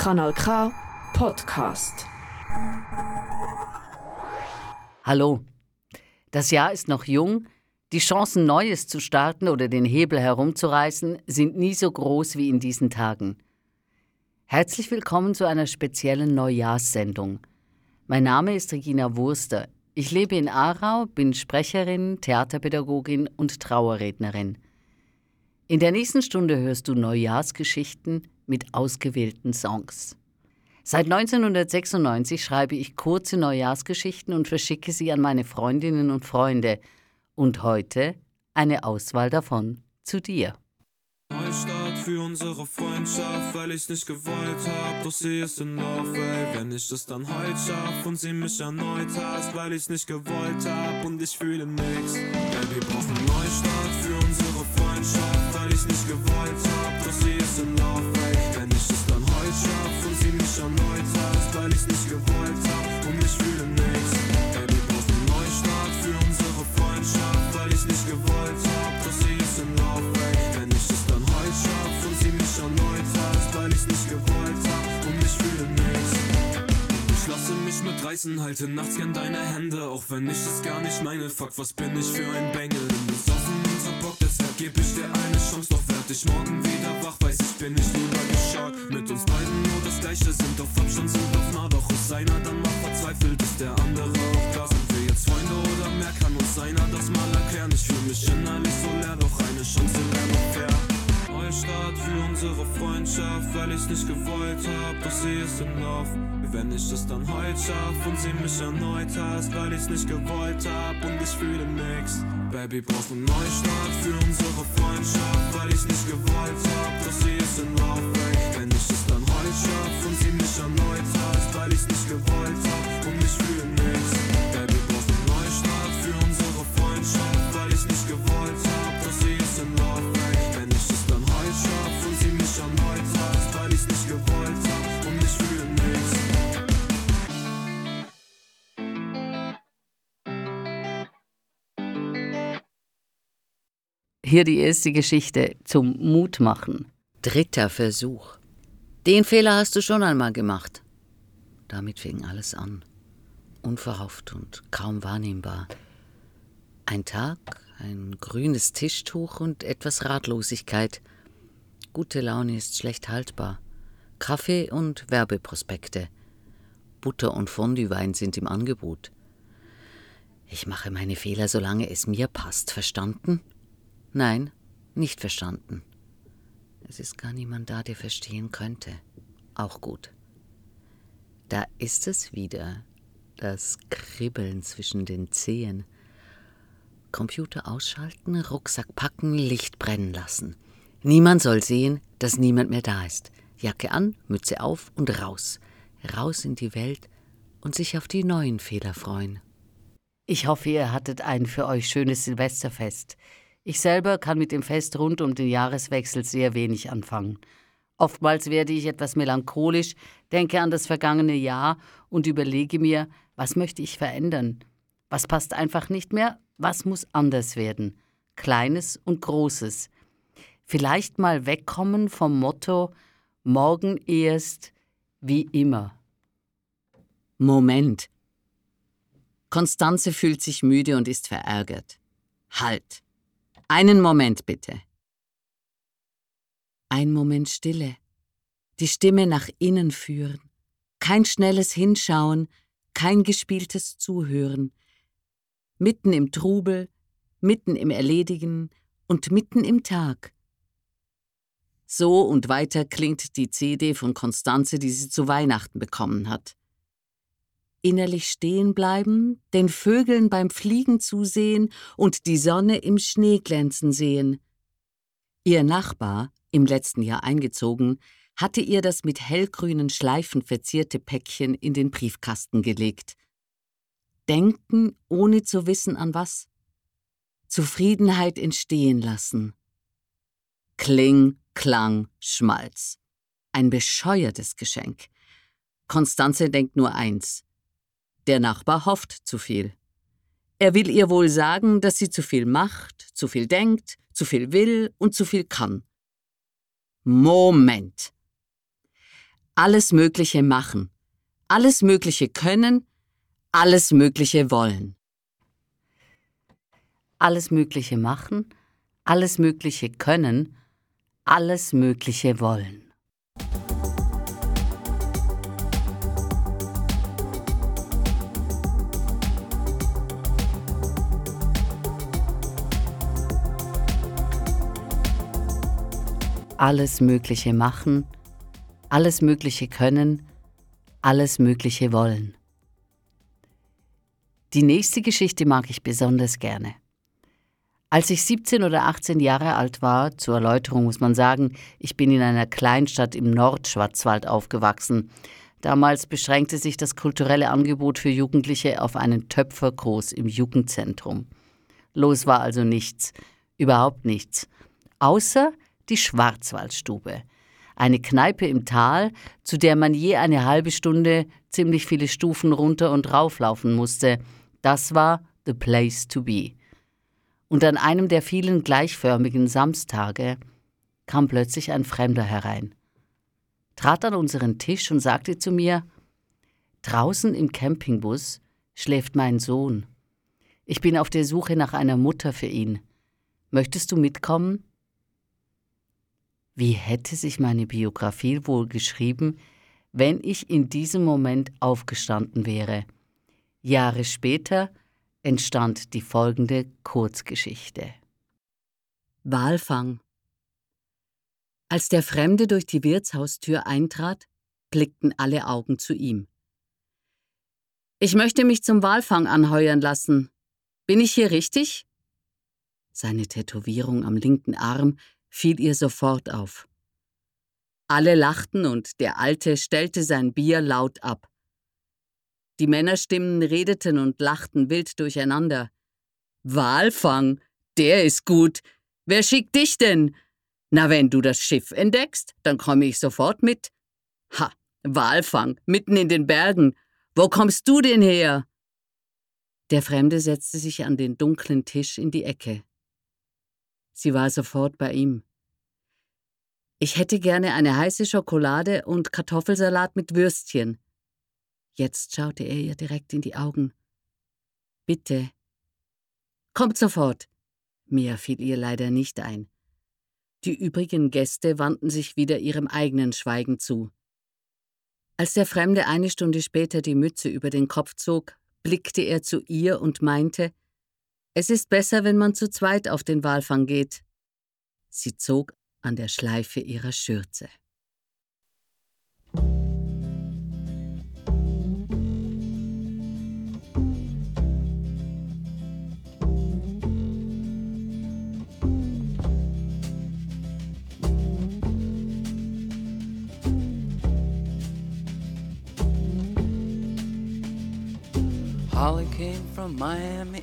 Kanal K Podcast. Hallo. Das Jahr ist noch jung. Die Chancen, Neues zu starten oder den Hebel herumzureißen, sind nie so groß wie in diesen Tagen. Herzlich willkommen zu einer speziellen Neujahrssendung. Mein Name ist Regina Wurster. Ich lebe in Aarau, bin Sprecherin, Theaterpädagogin und Trauerrednerin. In der nächsten Stunde hörst du Neujahrsgeschichten mit ausgewählten Songs. Seit 1996 schreibe ich kurze Neujahrsgeschichten und verschicke sie an meine Freundinnen und Freunde. Und heute eine Auswahl davon zu dir. Neustart für unsere Freundschaft, weil ich's nicht gewollt hab, doch sie ist in ey. Wenn ich es dann heute schaff und sie mich erneut hasst, weil ich's nicht gewollt hab und ich fühle nix. Ey, wir brauchen Neustart für unsere Freundschaft, weil ich's nicht gewollt hab, mit reißen, halte nachts gern deine Hände, auch wenn ich es gar nicht meine. Fuck, was bin ich für ein Bengel? Besoffen und so Bock, deshalb geb ich dir eine Chance. Doch werd ich morgen wieder wach, weiß ich, bin ich lieber geschaut. Mit uns beiden nur das Gleiche, sind auf Abstand, sind auf nah. Doch ist einer dann mal verzweifelt, ist der andere auch klar. Sind wir jetzt Freunde oder mehr? Kann uns einer das mal erklären? Ich fühl mich innerlich so leer, doch eine Chance wäre noch fair. Neustart für unsere Freundschaft, weil ich's nicht gewollt hab, doch sie ist in Love. Wenn ich es dann heute schaff und sie mich erneut hasst, weil ich's nicht gewollt hab und ich fühle nix. Baby, brauch einen Neustart für unsere Freundschaft, weil ich's nicht gewollt hab, doch sie ist in Love. Wenn ich es dann heute schaff und sie mich erneut hasst, weil ich's nicht gewollt hab und ich fühle nix. Hier die erste Geschichte zum Mutmachen. Dritter Versuch. Den Fehler hast du schon einmal gemacht. Damit fing alles an. Unverhofft und kaum wahrnehmbar. Ein Tag, ein grünes Tischtuch und etwas Ratlosigkeit. Gute Laune ist schlecht haltbar. Kaffee und Werbeprospekte. Butter und Fondue-Wein sind im Angebot. Ich mache meine Fehler, solange es mir passt. Verstanden? Nein, nicht verstanden. Es ist gar niemand da, der verstehen könnte. Auch gut. Da ist es wieder, das Kribbeln zwischen den Zehen. Computer ausschalten, Rucksack packen, Licht brennen lassen. Niemand soll sehen, dass niemand mehr da ist. Jacke an, Mütze auf und raus. Raus in die Welt und sich auf die neuen Fehler freuen. Ich hoffe, ihr hattet ein für euch schönes Silvesterfest. Ich selber kann mit dem Fest rund um den Jahreswechsel sehr wenig anfangen. Oftmals werde ich etwas melancholisch, denke an das vergangene Jahr und überlege mir, was möchte ich verändern? Was passt einfach nicht mehr? Was muss anders werden? Kleines und Großes. Vielleicht mal wegkommen vom Motto morgen erst wie immer. Moment. Konstanze fühlt sich müde und ist verärgert. Halt. Einen Moment bitte. Ein Moment Stille. Die Stimme nach innen führen. Kein schnelles Hinschauen, kein gespieltes Zuhören. Mitten im Trubel, mitten im Erledigen und mitten im Tag. So und weiter klingt die CD von Konstanze, die sie zu Weihnachten bekommen hat. Innerlich stehen bleiben, den Vögeln beim Fliegen zusehen und die Sonne im Schnee glänzen sehen. Ihr Nachbar, im letzten Jahr eingezogen, hatte ihr das mit hellgrünen Schleifen verzierte Päckchen in den Briefkasten gelegt. Denken, ohne zu wissen an was. Zufriedenheit entstehen lassen. Kling, Klang, Schmalz. Ein bescheuertes Geschenk. Konstanze denkt nur eins. Der Nachbar hofft zu viel. Er will ihr wohl sagen, dass sie zu viel macht, zu viel denkt, zu viel will und zu viel kann. Moment. alles Mögliche machen, alles Mögliche können, alles Mögliche wollen. Alles Mögliche machen, alles Mögliche können, alles Mögliche wollen. Alles Mögliche machen, alles Mögliche können, alles Mögliche wollen. Die nächste Geschichte mag ich besonders gerne. Als ich 17 oder 18 Jahre alt war, zur Erläuterung muss man sagen, ich bin in einer Kleinstadt im Nordschwarzwald aufgewachsen. Damals beschränkte sich das kulturelle Angebot für Jugendliche auf einen Töpferkurs im Jugendzentrum. Los war also nichts, überhaupt nichts, außer die Schwarzwaldstube – eine Kneipe im Tal, zu der man je eine halbe Stunde ziemlich viele Stufen runter und rauflaufen musste. Das war the place to be. Und an einem der vielen gleichförmigen Samstage kam plötzlich ein Fremder herein, trat an unseren Tisch und sagte zu mir, Draußen im Campingbus schläft mein Sohn. Ich bin auf der Suche nach einer Mutter für ihn. Möchtest du mitkommen? Wie hätte sich meine Biografie wohl geschrieben, wenn ich in diesem Moment aufgestanden wäre? Jahre später entstand die folgende Kurzgeschichte. Walfang Als der Fremde durch die Wirtshaustür eintrat, blickten alle Augen zu ihm. Ich möchte mich zum Walfang anheuern lassen. Bin ich hier richtig? Seine Tätowierung am linken Arm fiel ihr sofort auf. Alle lachten und der Alte stellte sein Bier laut ab. Die Männerstimmen redeten und lachten wild durcheinander. Walfang, der ist gut. Wer schickt dich denn? Na, wenn du das Schiff entdeckst, dann komme ich sofort mit. Ha, Walfang, mitten in den Bergen. Wo kommst du denn her? Der Fremde setzte sich an den dunklen Tisch in die Ecke. Sie war sofort bei ihm. Ich hätte gerne eine heiße Schokolade und Kartoffelsalat mit Würstchen. Jetzt schaute er ihr direkt in die Augen. Bitte. Kommt sofort. Mehr fiel ihr leider nicht ein. Die übrigen Gäste wandten sich wieder ihrem eigenen Schweigen zu. Als der Fremde eine Stunde später die Mütze über den Kopf zog, blickte er zu ihr und meinte, es ist besser, wenn man zu zweit auf den Walfang geht. Sie zog an der Schleife ihrer Schürze. Holly came from Miami,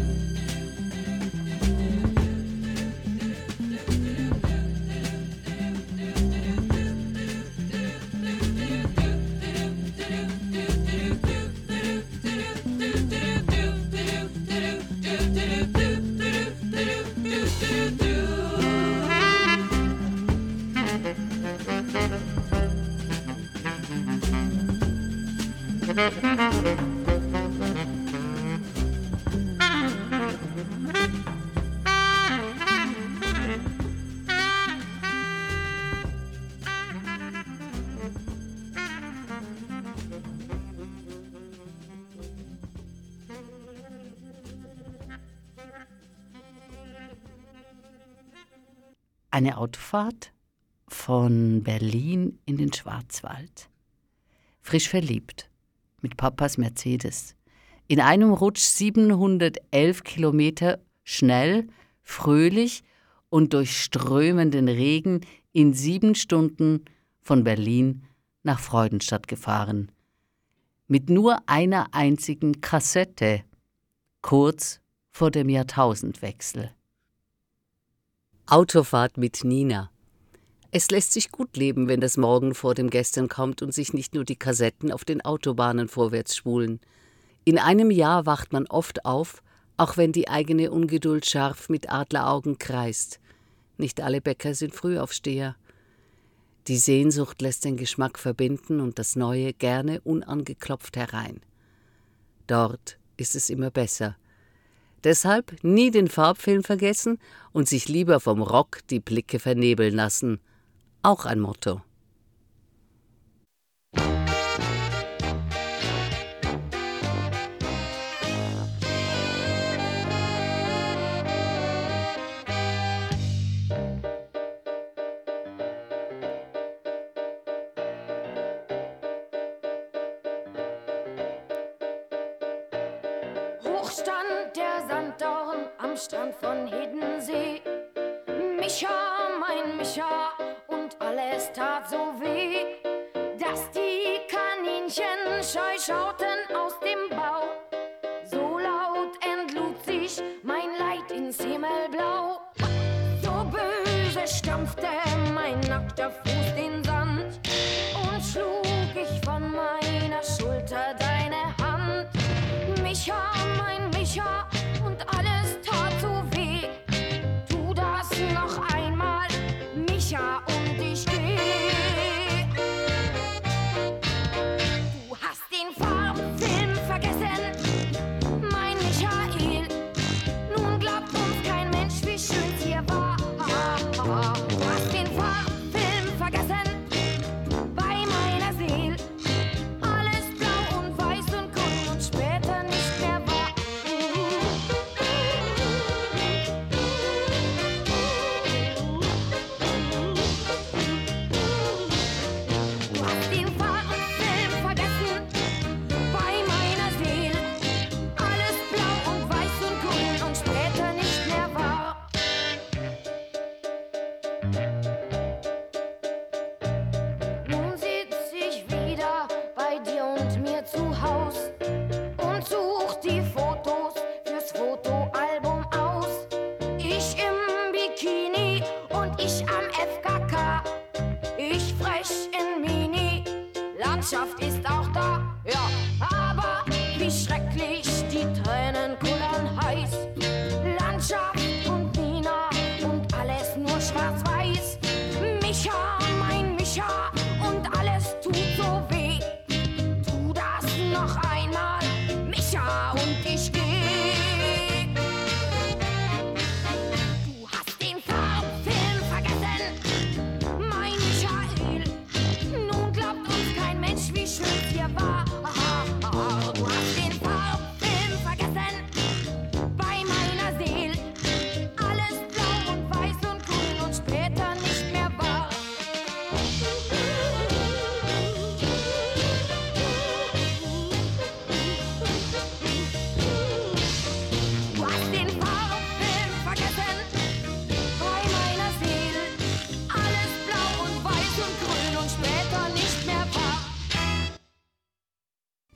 Autofahrt von Berlin in den Schwarzwald. Frisch verliebt mit Papas Mercedes. In einem Rutsch 711 Kilometer schnell, fröhlich und durch strömenden Regen in sieben Stunden von Berlin nach Freudenstadt gefahren. Mit nur einer einzigen Kassette, kurz vor dem Jahrtausendwechsel. Autofahrt mit Nina. Es lässt sich gut leben, wenn das Morgen vor dem Gestern kommt und sich nicht nur die Kassetten auf den Autobahnen vorwärts spulen. In einem Jahr wacht man oft auf, auch wenn die eigene Ungeduld scharf mit Adleraugen kreist. Nicht alle Bäcker sind Frühaufsteher. Die Sehnsucht lässt den Geschmack verbinden und das Neue gerne unangeklopft herein. Dort ist es immer besser. Deshalb nie den Farbfilm vergessen und sich lieber vom Rock die Blicke vernebeln lassen. Auch ein Motto.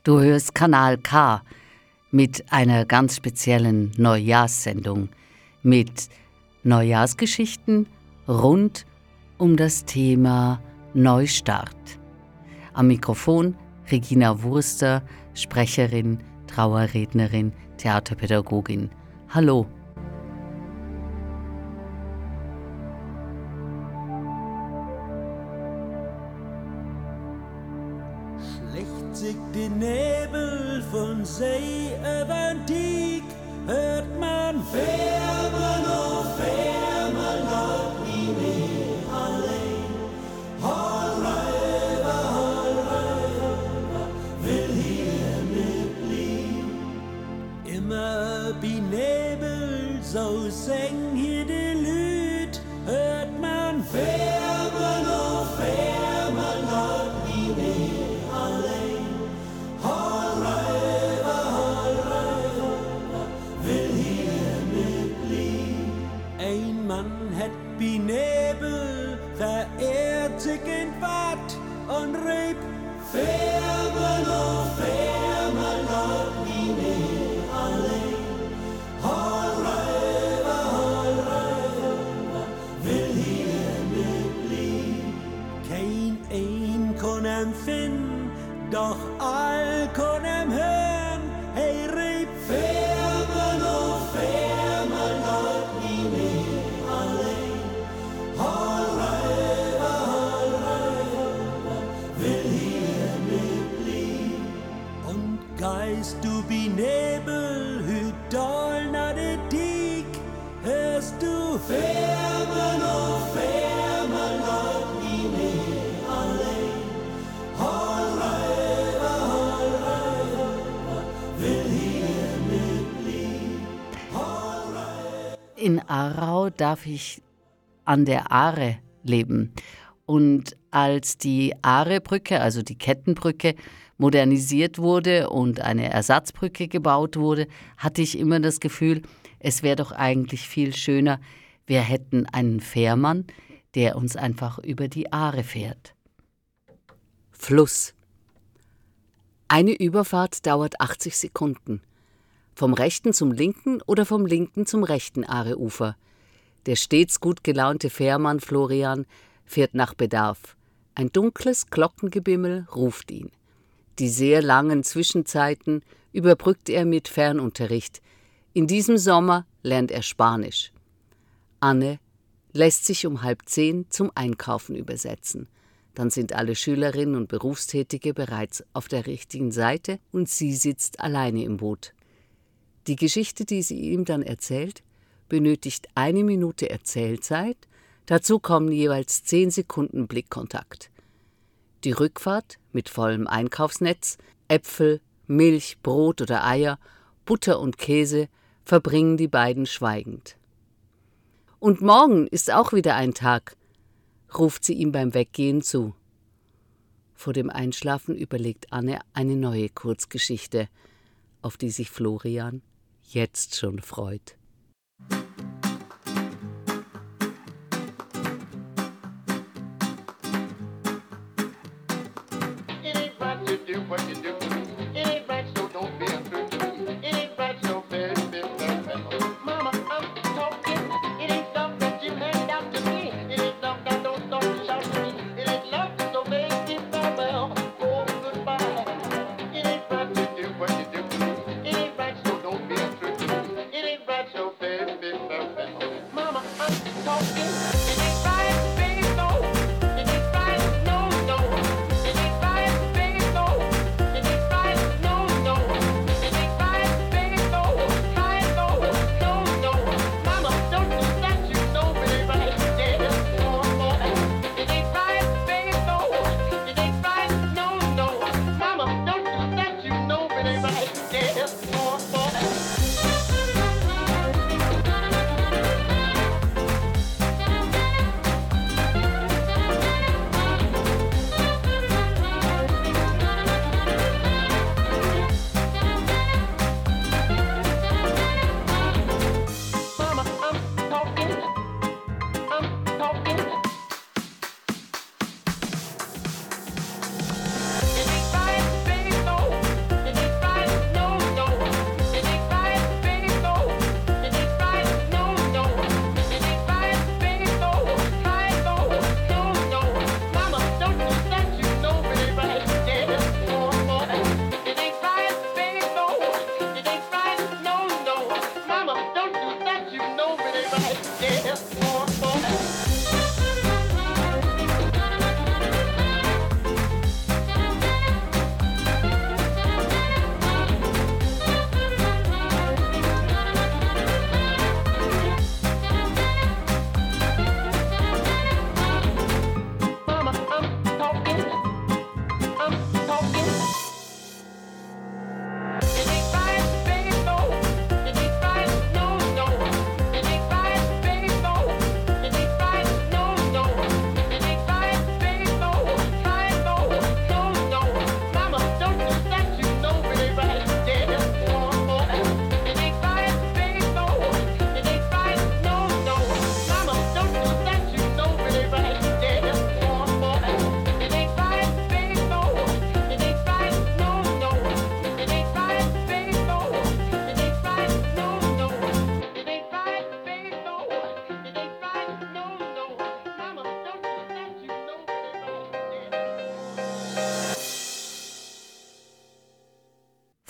Du hörst Kanal K mit einer ganz speziellen Neujahrssendung mit Neujahrsgeschichten rund um das Thema Neustart. Am Mikrofon Regina Wurster, Sprecherin, Trauerrednerin, Theaterpädagogin. Hallo. Nebel von See über den Tieg, hört man Fährmann, darf ich an der Aare leben. Und als die Aare-Brücke, also die Kettenbrücke, modernisiert wurde und eine Ersatzbrücke gebaut wurde, hatte ich immer das Gefühl, es wäre doch eigentlich viel schöner, wir hätten einen Fährmann, der uns einfach über die Aare fährt. Fluss. Eine Überfahrt dauert 80 Sekunden. Vom rechten zum linken oder vom linken zum rechten Aareufer. Der stets gut gelaunte Fährmann Florian fährt nach Bedarf. Ein dunkles Glockengebimmel ruft ihn. Die sehr langen Zwischenzeiten überbrückt er mit Fernunterricht. In diesem Sommer lernt er Spanisch. Anne lässt sich um halb zehn zum Einkaufen übersetzen. Dann sind alle Schülerinnen und Berufstätige bereits auf der richtigen Seite und sie sitzt alleine im Boot. Die Geschichte, die sie ihm dann erzählt, benötigt eine Minute Erzählzeit, dazu kommen jeweils zehn Sekunden Blickkontakt. Die Rückfahrt mit vollem Einkaufsnetz, Äpfel, Milch, Brot oder Eier, Butter und Käse verbringen die beiden schweigend. Und morgen ist auch wieder ein Tag, ruft sie ihm beim Weggehen zu. Vor dem Einschlafen überlegt Anne eine neue Kurzgeschichte, auf die sich Florian jetzt schon freut.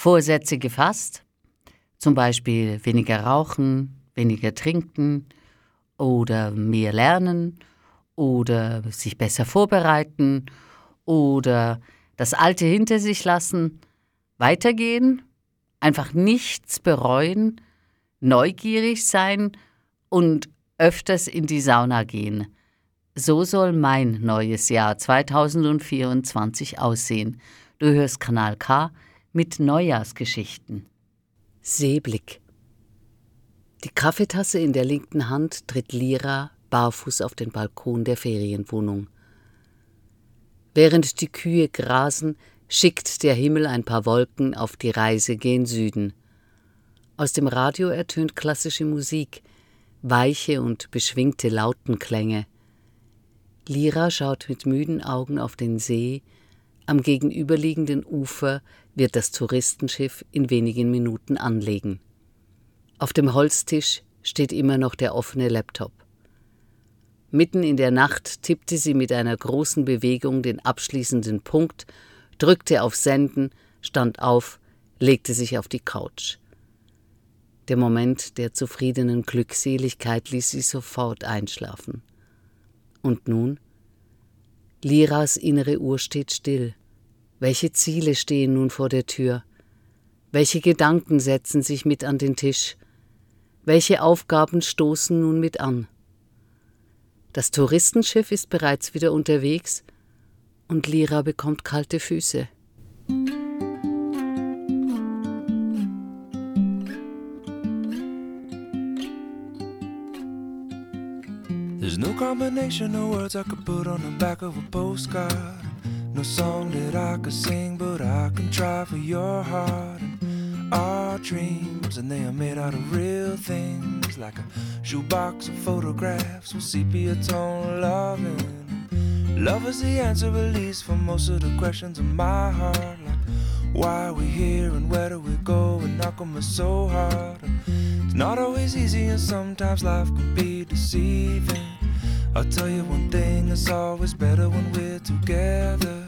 Vorsätze gefasst, zum Beispiel weniger rauchen, weniger trinken oder mehr lernen oder sich besser vorbereiten oder das Alte hinter sich lassen, weitergehen, einfach nichts bereuen, neugierig sein und öfters in die Sauna gehen. So soll mein neues Jahr 2024 aussehen. Du hörst Kanal K mit Neujahrsgeschichten. Seeblick. Die Kaffeetasse in der linken Hand tritt Lira barfuß auf den Balkon der Ferienwohnung. Während die Kühe grasen, schickt der Himmel ein paar Wolken auf die Reise gen Süden. Aus dem Radio ertönt klassische Musik, weiche und beschwingte Lautenklänge. Lira schaut mit müden Augen auf den See, am gegenüberliegenden Ufer wird das Touristenschiff in wenigen Minuten anlegen. Auf dem Holztisch steht immer noch der offene Laptop. Mitten in der Nacht tippte sie mit einer großen Bewegung den abschließenden Punkt, drückte auf Senden, stand auf, legte sich auf die Couch. Der Moment der zufriedenen Glückseligkeit ließ sie sofort einschlafen. Und nun? Liras innere Uhr steht still. Welche Ziele stehen nun vor der Tür? Welche Gedanken setzen sich mit an den Tisch? Welche Aufgaben stoßen nun mit an? Das Touristenschiff ist bereits wieder unterwegs und Lira bekommt kalte Füße. There's no combination of words I could put on the back of a postcard. No song that I could sing, but I can try for your heart. And our dreams, and they are made out of real things, like a shoebox of photographs with sepia tone loving. Love is the answer, at least, for most of the questions in my heart. Like, why are we here and where do we go? And knock on me so hard. It's not always easy, and sometimes life can be deceiving. I'll tell you one thing, it's always better when we're together.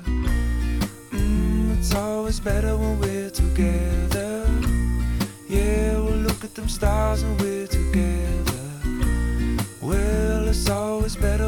It's always better when we're together. Yeah, we'll look at them stars and we're together. Well, it's always better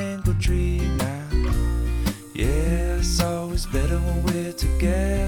it's better when we're together.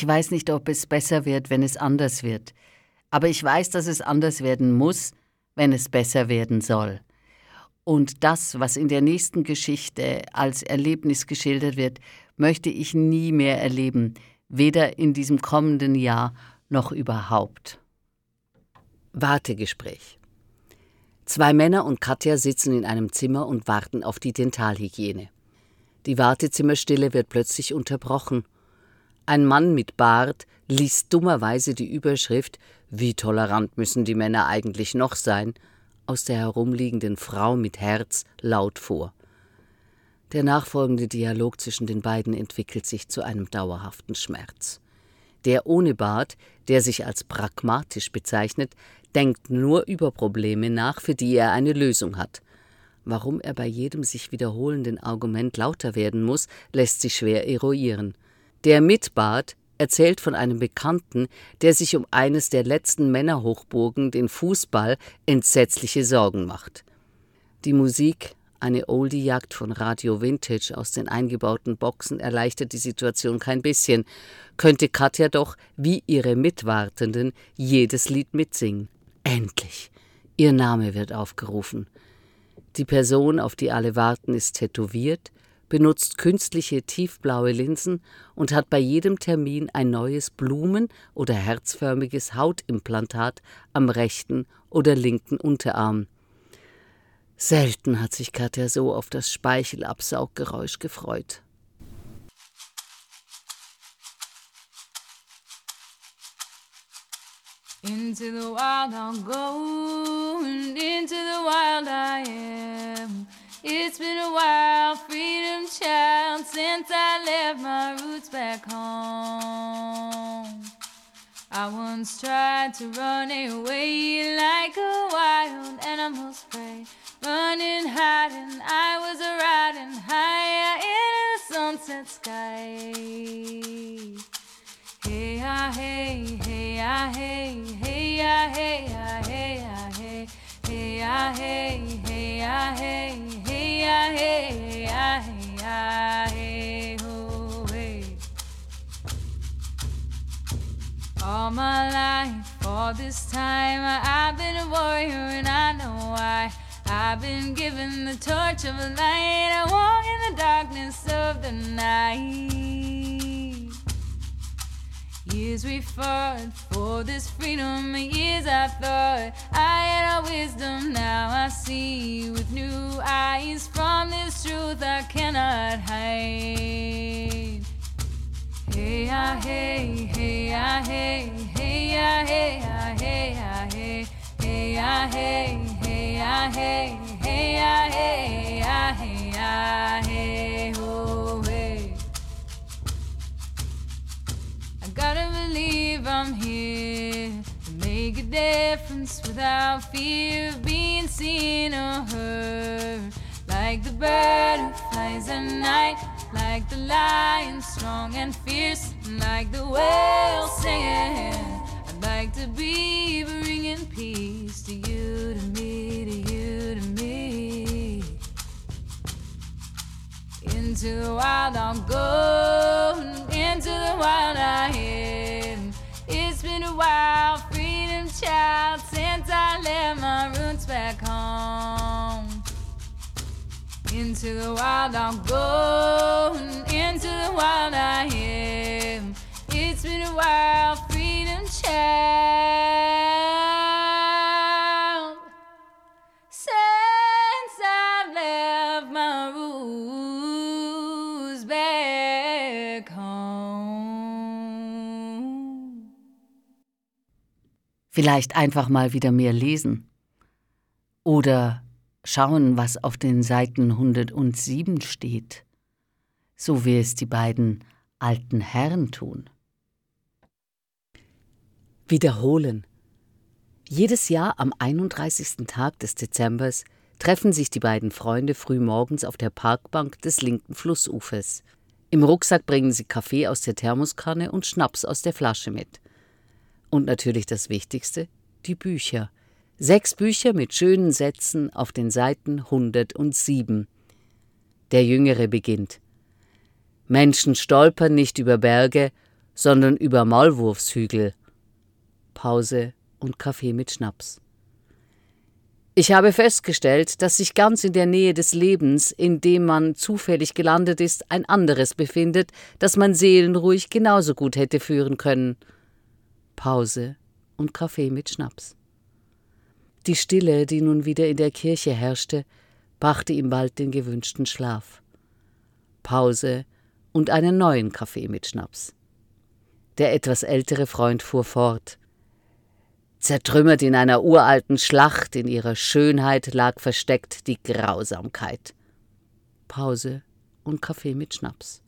Ich weiß nicht, ob es besser wird, wenn es anders wird. Aber ich weiß, dass es anders werden muss, wenn es besser werden soll. Und das, was in der nächsten Geschichte als Erlebnis geschildert wird, möchte ich nie mehr erleben, weder in diesem kommenden Jahr noch überhaupt. Wartegespräch. Zwei Männer und Katja sitzen in einem Zimmer und warten auf die Dentalhygiene. Die Wartezimmerstille wird plötzlich unterbrochen. Ein Mann mit Bart liest dummerweise die Überschrift Wie tolerant müssen die Männer eigentlich noch sein aus der herumliegenden Frau mit Herz laut vor. Der nachfolgende Dialog zwischen den beiden entwickelt sich zu einem dauerhaften Schmerz. Der ohne Bart, der sich als pragmatisch bezeichnet, denkt nur über Probleme nach, für die er eine Lösung hat. Warum er bei jedem sich wiederholenden Argument lauter werden muss, lässt sich schwer eruieren. Der mit Bart erzählt von einem Bekannten, der sich um eines der letzten Männerhochburgen, den Fußball, entsetzliche Sorgen macht. Die Musik, eine Oldie-Jagd von Radio Vintage aus den eingebauten Boxen erleichtert die Situation kein bisschen, könnte Katja doch, wie ihre Mitwartenden, jedes Lied mitsingen. Endlich! Ihr Name wird aufgerufen. Die Person, auf die alle warten, ist tätowiert, benutzt künstliche tiefblaue Linsen und hat bei jedem Termin ein neues Blumen- oder herzförmiges Hautimplantat am rechten oder linken Unterarm. Selten hat sich Katja so auf das Speichelabsauggeräusch gefreut. Into the wild I'll go, and into the wild I am. It's been a while, freedom child, since I left my roots back home. I once tried to run away like a wild animal's prey. Running, hiding, I was riding higher in the sunset sky. Hey, ah, hey, hey, ah, hey, hey, ah, hey, ah, hey, ah, hey, hey, ah, hey, hey, ah, hey, All my life, all this time, I've been a warrior and I know why. I've been given the torch of a light. I walk in the darkness of the night. Years we fought for this freedom. Years I thought I had a wisdom. Now I see with new eyes. From this truth I cannot hide. Hey, ah, hey, hey, ah, hey, hey, ah, hey, ah, hey, ah, hey, hey, ah, hey, hey, ah, hey, hey, ah, hey, ah, hey, ah, hey, gotta believe I'm here to make a difference without fear of being seen or heard. Like the bird who flies at night, like the lion strong and fierce, like the whale singing. I'd like to be bringing peace to you, to me, to you, to me. Into the wild I'll go, into the wild I am. It's been a while, freedom child, since I left my roots back home. Into the wild I'll go, into the wild I am. It's been a while, freedom child, Vielleicht einfach mal wieder mehr lesen. Oder schauen, was auf den Seiten 107 steht, so wie es die beiden alten Herren tun. Wiederholen. Jedes Jahr am 31. Tag des Dezembers treffen sich die beiden Freunde frühmorgens auf der Parkbank des linken Flussufers. Im Rucksack bringen sie Kaffee aus der Thermoskanne und Schnaps aus der Flasche mit. Und natürlich das Wichtigste, die Bücher. Sechs Bücher mit schönen Sätzen auf den Seiten 107. Der Jüngere beginnt. Menschen stolpern nicht über Berge, sondern über Maulwurfshügel. Pause und Kaffee mit Schnaps. Ich habe festgestellt, dass sich ganz in der Nähe des Lebens, in dem man zufällig gelandet ist, ein anderes befindet, das man seelenruhig genauso gut hätte führen können. Pause und Kaffee mit Schnaps. Die Stille, die nun wieder in der Kirche herrschte, brachte ihm bald den gewünschten Schlaf. Pause und einen neuen Kaffee mit Schnaps. Der etwas ältere Freund fuhr fort. Zertrümmert in einer uralten Schlacht, in ihrer Schönheit lag versteckt die Grausamkeit. Pause und Kaffee mit Schnaps.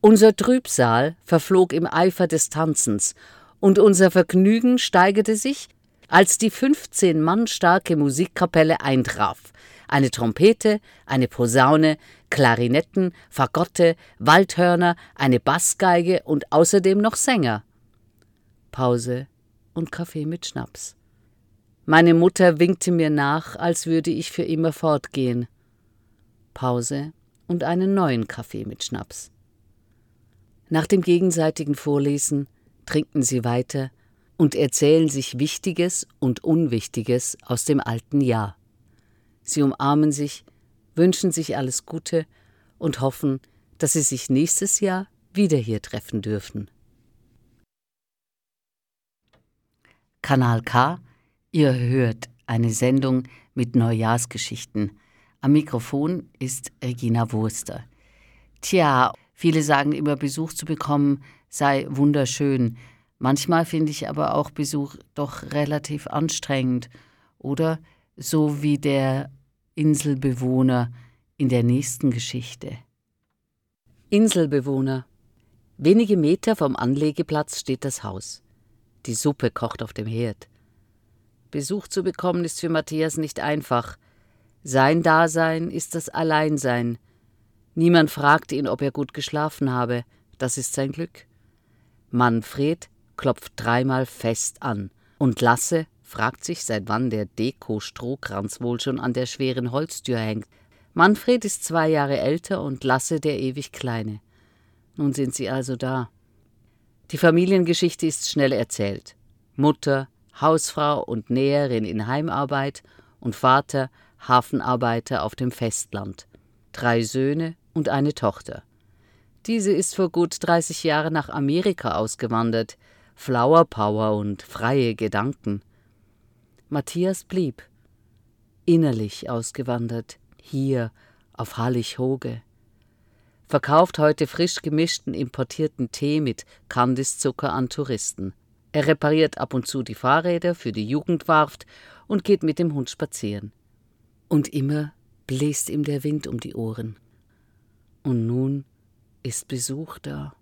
Unser Trübsal verflog im Eifer des Tanzens, und unser Vergnügen steigerte sich, als die 15 Mann starke Musikkapelle eintraf. Eine Trompete, eine Posaune, Klarinetten, Fagotte, Waldhörner, eine Bassgeige und außerdem noch Sänger. Pause und Kaffee mit Schnaps. Meine Mutter winkte mir nach, als würde ich für immer fortgehen. Pause und einen neuen Kaffee mit Schnaps. Nach dem gegenseitigen Vorlesen trinken sie weiter und erzählen sich Wichtiges und Unwichtiges aus dem alten Jahr. Sie umarmen sich, wünschen sich alles Gute und hoffen, dass sie sich nächstes Jahr wieder hier treffen dürfen. Kanal K, ihr hört eine Sendung mit Neujahrsgeschichten. Am Mikrofon ist Regina Wurster. Tja, viele sagen immer, Besuch zu bekommen sei wunderschön. Manchmal finde ich aber auch Besuch doch relativ anstrengend. Oder so wie der Inselbewohner in der nächsten Geschichte. Inselbewohner. Wenige Meter vom Anlegeplatz steht das Haus. Die Suppe kocht auf dem Herd. Besuch zu bekommen ist für Matthias nicht einfach. Sein Dasein ist das Alleinsein. Niemand fragt ihn, ob er gut geschlafen habe. Das ist sein Glück. Manfred klopft dreimal fest an und Lasse fragt sich, seit wann der Deko-Strohkranz wohl schon an der schweren Holztür hängt. Manfred ist zwei Jahre älter und Lasse der ewig Kleine. Nun sind sie also da. Die Familiengeschichte ist schnell erzählt. Mutter, Hausfrau und Näherin in Heimarbeit und Vater, Hafenarbeiter auf dem Festland. Drei Söhne und eine Tochter. Diese ist vor gut 30 Jahren nach Amerika ausgewandert. Flower Power und freie Gedanken. Matthias blieb. Innerlich ausgewandert, hier auf Hallig-Hoge. Verkauft heute frisch gemischten importierten Tee mit Kandiszucker an Touristen. Er repariert ab und zu die Fahrräder für die Jugendwarft und geht mit dem Hund spazieren. Und immer bläst ihm der Wind um die Ohren. Und nun ist Besuch da.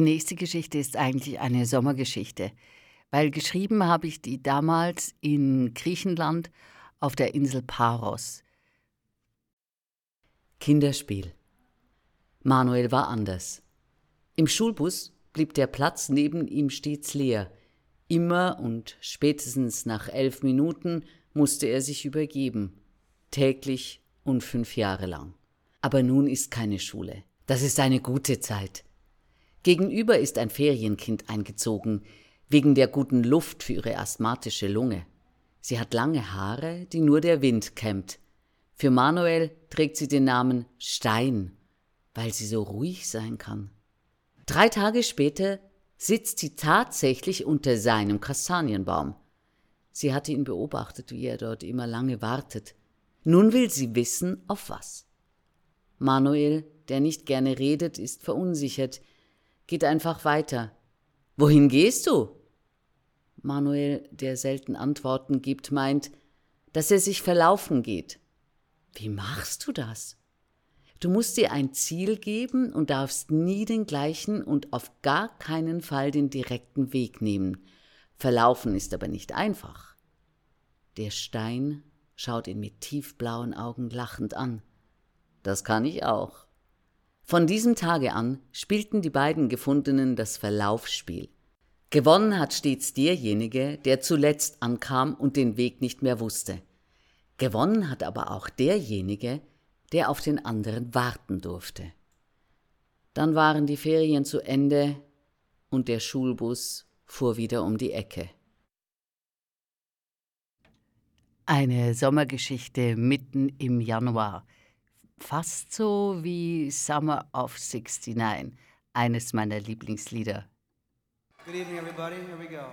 Die nächste Geschichte ist eigentlich eine Sommergeschichte, weil geschrieben habe ich die damals in Griechenland auf der Insel Paros. Kinderspiel. Manuel war anders. Im Schulbus blieb der Platz neben ihm stets leer. Immer und spätestens nach elf Minuten musste er sich übergeben. Täglich und fünf Jahre lang. Aber nun ist keine Schule. Das ist eine gute Zeit. Gegenüber ist ein Ferienkind eingezogen, wegen der guten Luft für ihre asthmatische Lunge. Sie hat lange Haare, die nur der Wind kämmt. Für Manuel trägt sie den Namen Stein, weil sie so ruhig sein kann. Drei Tage später sitzt sie tatsächlich unter seinem Kastanienbaum. Sie hatte ihn beobachtet, wie er dort immer lange wartet. Nun will sie wissen, auf was. Manuel, der nicht gerne redet, ist verunsichert, geht einfach weiter. Wohin gehst du? Manuel, der selten Antworten gibt, meint, dass er sich verlaufen geht. Wie machst du das? Du musst dir ein Ziel geben und darfst nie den gleichen und auf gar keinen Fall den direkten Weg nehmen. Verlaufen ist aber nicht einfach. Der Stein schaut ihn mit tiefblauen Augen lachend an. Das kann ich auch. Von diesem Tage an spielten die beiden Gefundenen das Verlaufsspiel. Gewonnen hat stets derjenige, der zuletzt ankam und den Weg nicht mehr wusste. Gewonnen hat aber auch derjenige, der auf den anderen warten durfte. Dann waren die Ferien zu Ende und der Schulbus fuhr wieder um die Ecke. Eine Sommergeschichte mitten im Januar. Fast so wie Summer of 69, eines meiner Lieblingslieder. Good evening, everybody. Here we go.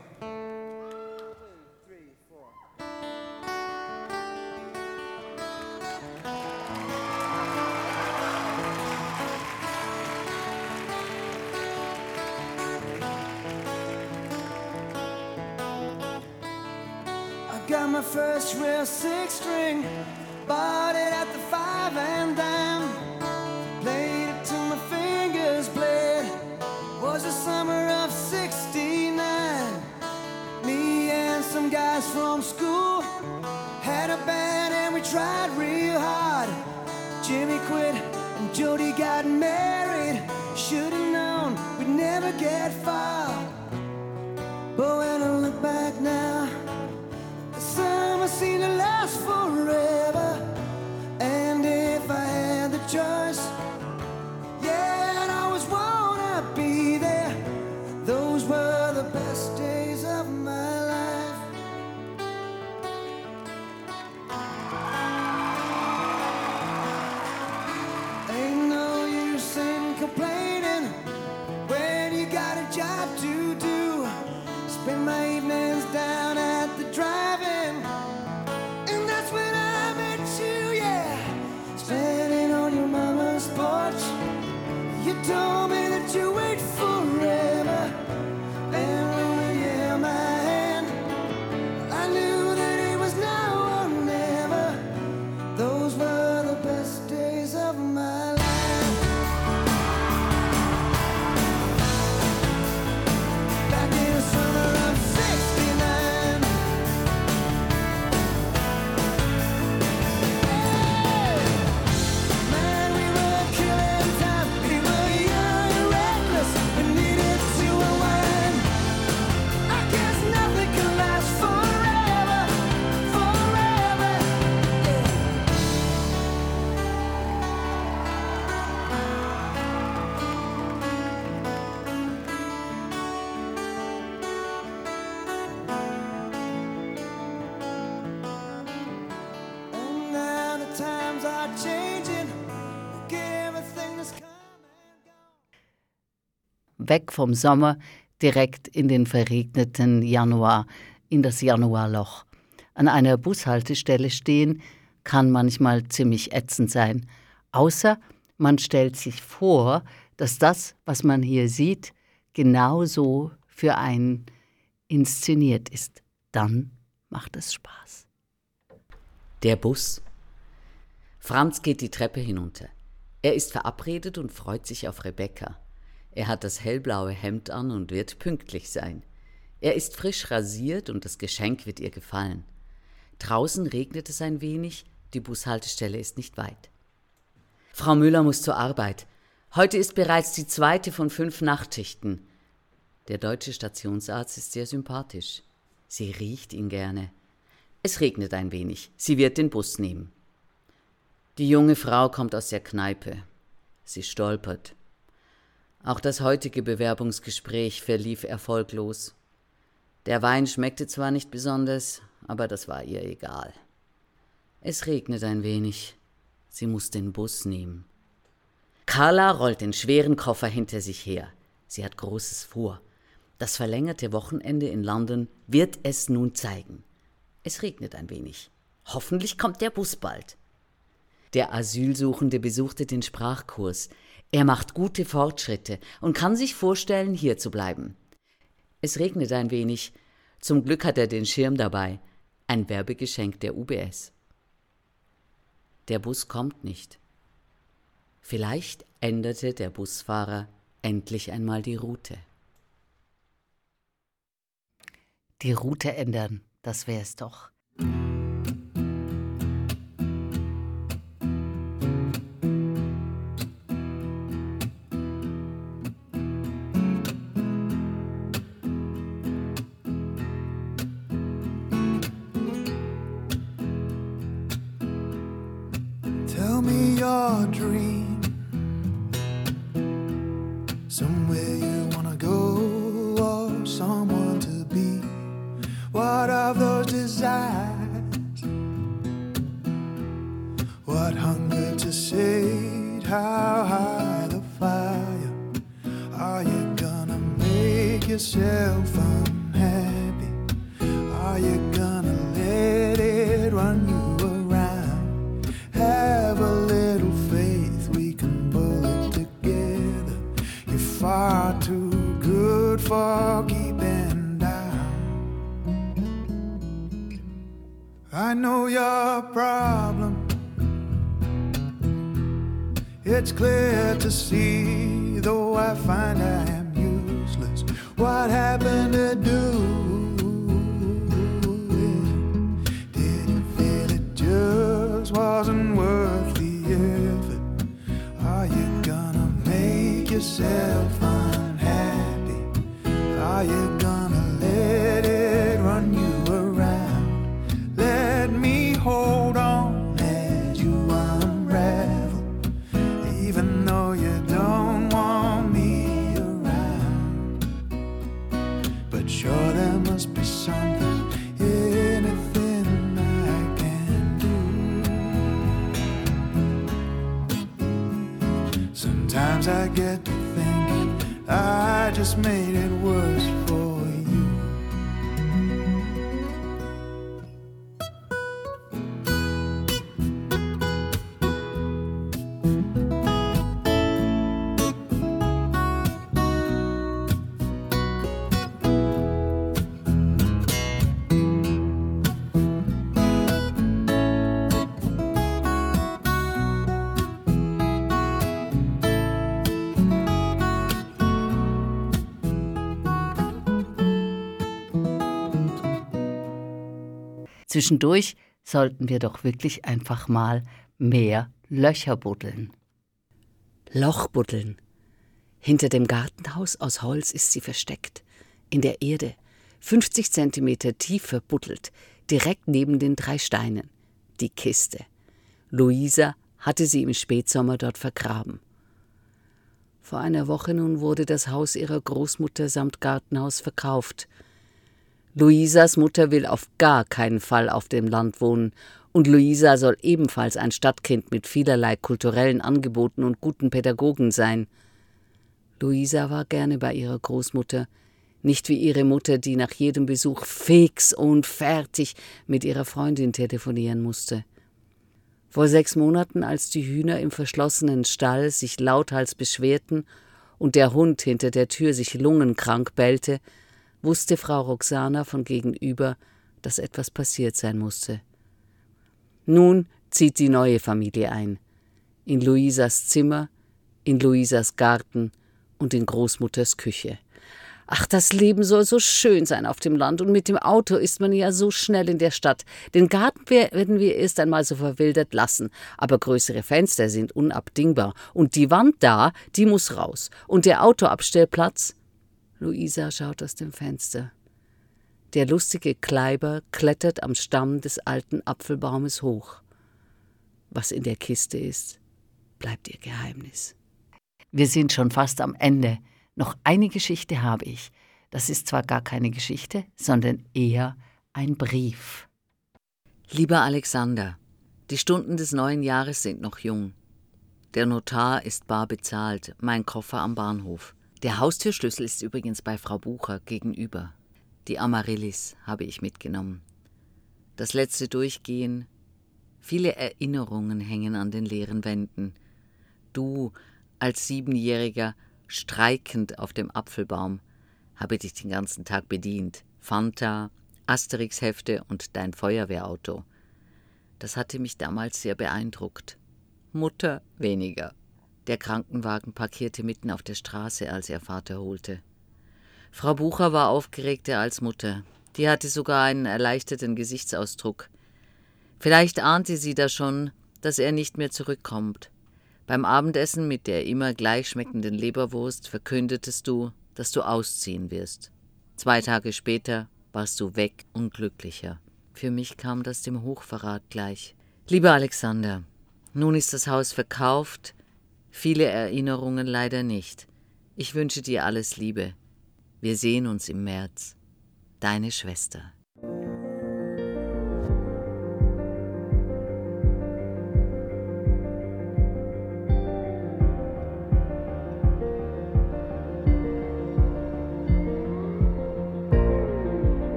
Got my first real six string, bought it at the five and dime. Played it till my fingers bled. Was the summer of 69. Me and some guys from school had a band and we tried real hard. Jimmy quit and Jody got married. Should've known we'd never get far. But when I look back now, the summer seemed to last forever. And if I had vom Sommer direkt in den verregneten Januar, in das Januarloch. An einer Bushaltestelle stehen kann manchmal ziemlich ätzend sein, außer man stellt sich vor, dass das, was man hier sieht, genauso für einen inszeniert ist. Dann macht es Spaß. Der Bus. Franz geht die Treppe hinunter. Er ist verabredet und freut sich auf Rebecca. Er hat das hellblaue Hemd an und wird pünktlich sein. Er ist frisch rasiert und das Geschenk wird ihr gefallen. Draußen regnet es ein wenig, die Bushaltestelle ist nicht weit. Frau Müller muss zur Arbeit. Heute ist bereits die zweite von fünf Nachtschichten. Der deutsche Stationsarzt ist sehr sympathisch. Sie riecht ihn gerne. Es regnet ein wenig. Sie wird den Bus nehmen. Die junge Frau kommt aus der Kneipe. Sie stolpert. Auch das heutige Bewerbungsgespräch verlief erfolglos. Der Wein schmeckte zwar nicht besonders, aber das war ihr egal. Es regnet ein wenig. Sie muss den Bus nehmen. Carla rollt den schweren Koffer hinter sich her. Sie hat Großes vor. Das verlängerte Wochenende in London wird es nun zeigen. Es regnet ein wenig. Hoffentlich kommt der Bus bald. Der Asylsuchende besuchte den Sprachkurs. Er macht gute Fortschritte und kann sich vorstellen, hier zu bleiben. Es regnet ein wenig. Zum Glück hat er den Schirm dabei. Ein Werbegeschenk der UBS. Der Bus kommt nicht. Vielleicht änderte der Busfahrer endlich einmal die Route. Die Route ändern, das wäre es doch. Dream. Somewhere you wanna go or someone to be. What of those desires? What hunger to sate? How high the fire? Are you gonna make yourself know your problem. It's clear to see, though I find I am useless. What happened to do? Did you feel it just wasn't worth the effort? Are you gonna make yourself Zwischendurch sollten wir doch wirklich einfach mal mehr Löcher buddeln. Loch buddeln. Hinter dem Gartenhaus aus Holz ist sie versteckt. In der Erde. 50 Zentimeter tief verbuddelt. Direkt neben den drei Steinen. Die Kiste. Luisa hatte sie im Spätsommer dort vergraben. Vor einer Woche nun wurde das Haus ihrer Großmutter samt Gartenhaus verkauft. Luisas Mutter will auf gar keinen Fall auf dem Land wohnen, und Luisa soll ebenfalls ein Stadtkind mit vielerlei kulturellen Angeboten und guten Pädagogen sein. Luisa war gerne bei ihrer Großmutter, nicht wie ihre Mutter, die nach jedem Besuch fix und fertig mit ihrer Freundin telefonieren musste. Vor sechs Monaten, als die Hühner im verschlossenen Stall sich lauthals beschwerten und der Hund hinter der Tür sich lungenkrank bellte, wusste Frau Roxana von gegenüber, dass etwas passiert sein musste. Nun zieht die neue Familie ein. In Luisas Zimmer, in Luisas Garten und in Großmutters Küche. Ach, das Leben soll so schön sein auf dem Land und mit dem Auto ist man ja so schnell in der Stadt. Den Garten werden wir erst einmal so verwildert lassen, aber größere Fenster sind unabdingbar und die Wand da, die muss raus und der Autoabstellplatz. Luisa schaut aus dem Fenster. Der lustige Kleiber klettert am Stamm des alten Apfelbaumes hoch. Was in der Kiste ist, bleibt ihr Geheimnis. Wir sind schon fast am Ende. Noch eine Geschichte habe ich. Das ist zwar gar keine Geschichte, sondern eher ein Brief. Lieber Alexander, die Stunden des neuen Jahres sind noch jung. Der Notar ist bar bezahlt, mein Koffer am Bahnhof. Der Haustürschlüssel ist übrigens bei Frau Bucher gegenüber. Die Amaryllis habe ich mitgenommen. Das letzte Durchgehen. Viele Erinnerungen hängen an den leeren Wänden. Du, als Siebenjähriger, streikend auf dem Apfelbaum, habe dich den ganzen Tag bedient. Fanta, Asterix-Hefte und dein Feuerwehrauto. Das hatte mich damals sehr beeindruckt. Mutter weniger. Der Krankenwagen parkierte mitten auf der Straße, als er Vater holte. Frau Bucher war aufgeregter als Mutter. Die hatte sogar einen erleichterten Gesichtsausdruck. Vielleicht ahnte sie da schon, dass er nicht mehr zurückkommt. Beim Abendessen mit der immer gleich schmeckenden Leberwurst verkündetest du, dass du ausziehen wirst. Zwei Tage später warst du weg und glücklicher. Für mich kam das dem Hochverrat gleich. Lieber Alexander, nun ist das Haus verkauft, viele Erinnerungen leider nicht. Ich wünsche dir alles Liebe. Wir sehen uns im März. Deine Schwester.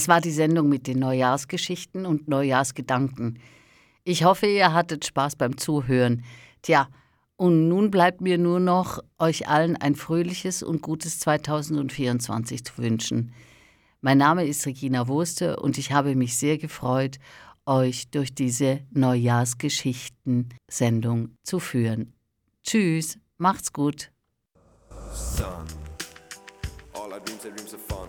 Das war die Sendung mit den Neujahrsgeschichten und Neujahrsgedanken. Ich hoffe, ihr hattet Spaß beim Zuhören. Tja, und nun bleibt mir nur noch, euch allen ein fröhliches und gutes 2024 zu wünschen. Mein Name ist Regina Wurste und ich habe mich sehr gefreut, euch durch diese Neujahrsgeschichten-Sendung zu führen. Tschüss, macht's gut. Son, all our dreams are dreams of fun.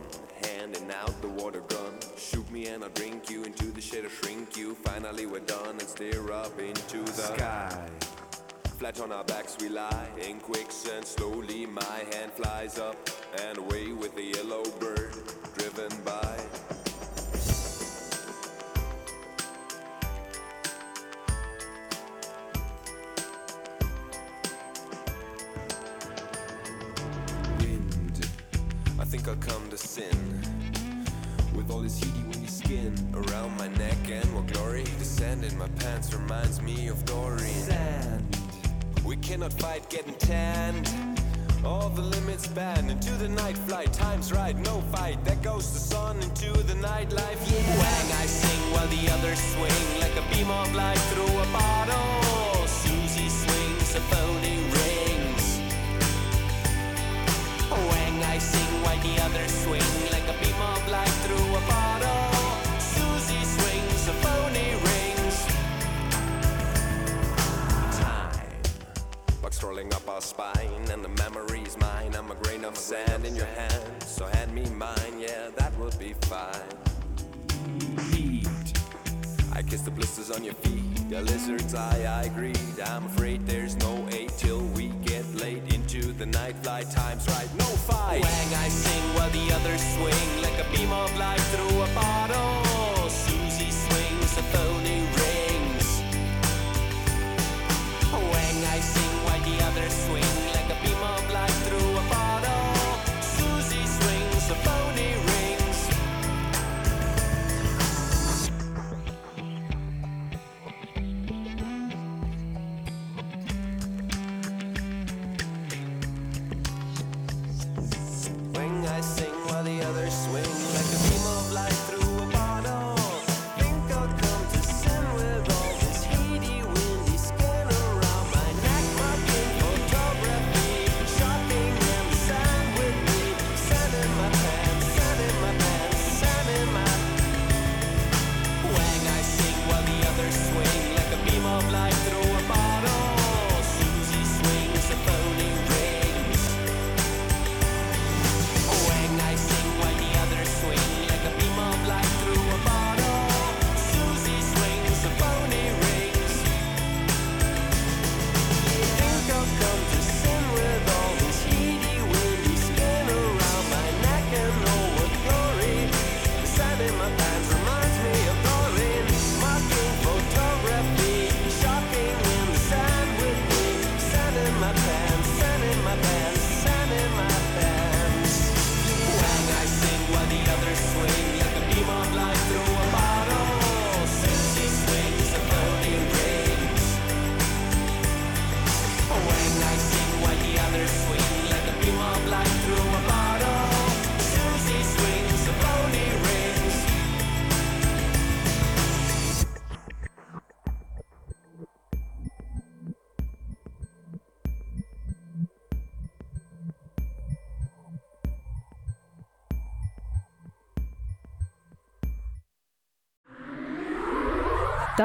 Handing out the water gun. Shoot me and I'll drink you into the shade or shrink you. Finally we're done and stare up into the sky. Flat on our backs we lie in quicksand. Slowly my hand flies up and away with the yellow bird driven by. Wind, I think I'll come to sin. With all this heaty windy skin around my neck and more glory. The sand in my pants reminds me of Doreen. Sand. We cannot fight getting tanned. All the limits banned into the night flight. Time's right, no fight. There goes the sun into the nightlife. Yeah. Wang, I sing while the others swing like a beam of light through a bottle. Susie swings a phony rings. Wang, I sing while the others Spine, and the memory's mine. I'm a grain of sand in your hand, so hand me mine. Yeah, that would be fine. Heat. I kiss the blisters on your feet, the lizard's eye I greet. I'm afraid there's no aid till we get late into the night. Flight time's right, no fight. Wang, I sing while the others swing like a beam of light through a bottle. Susie swings phony bittersweet.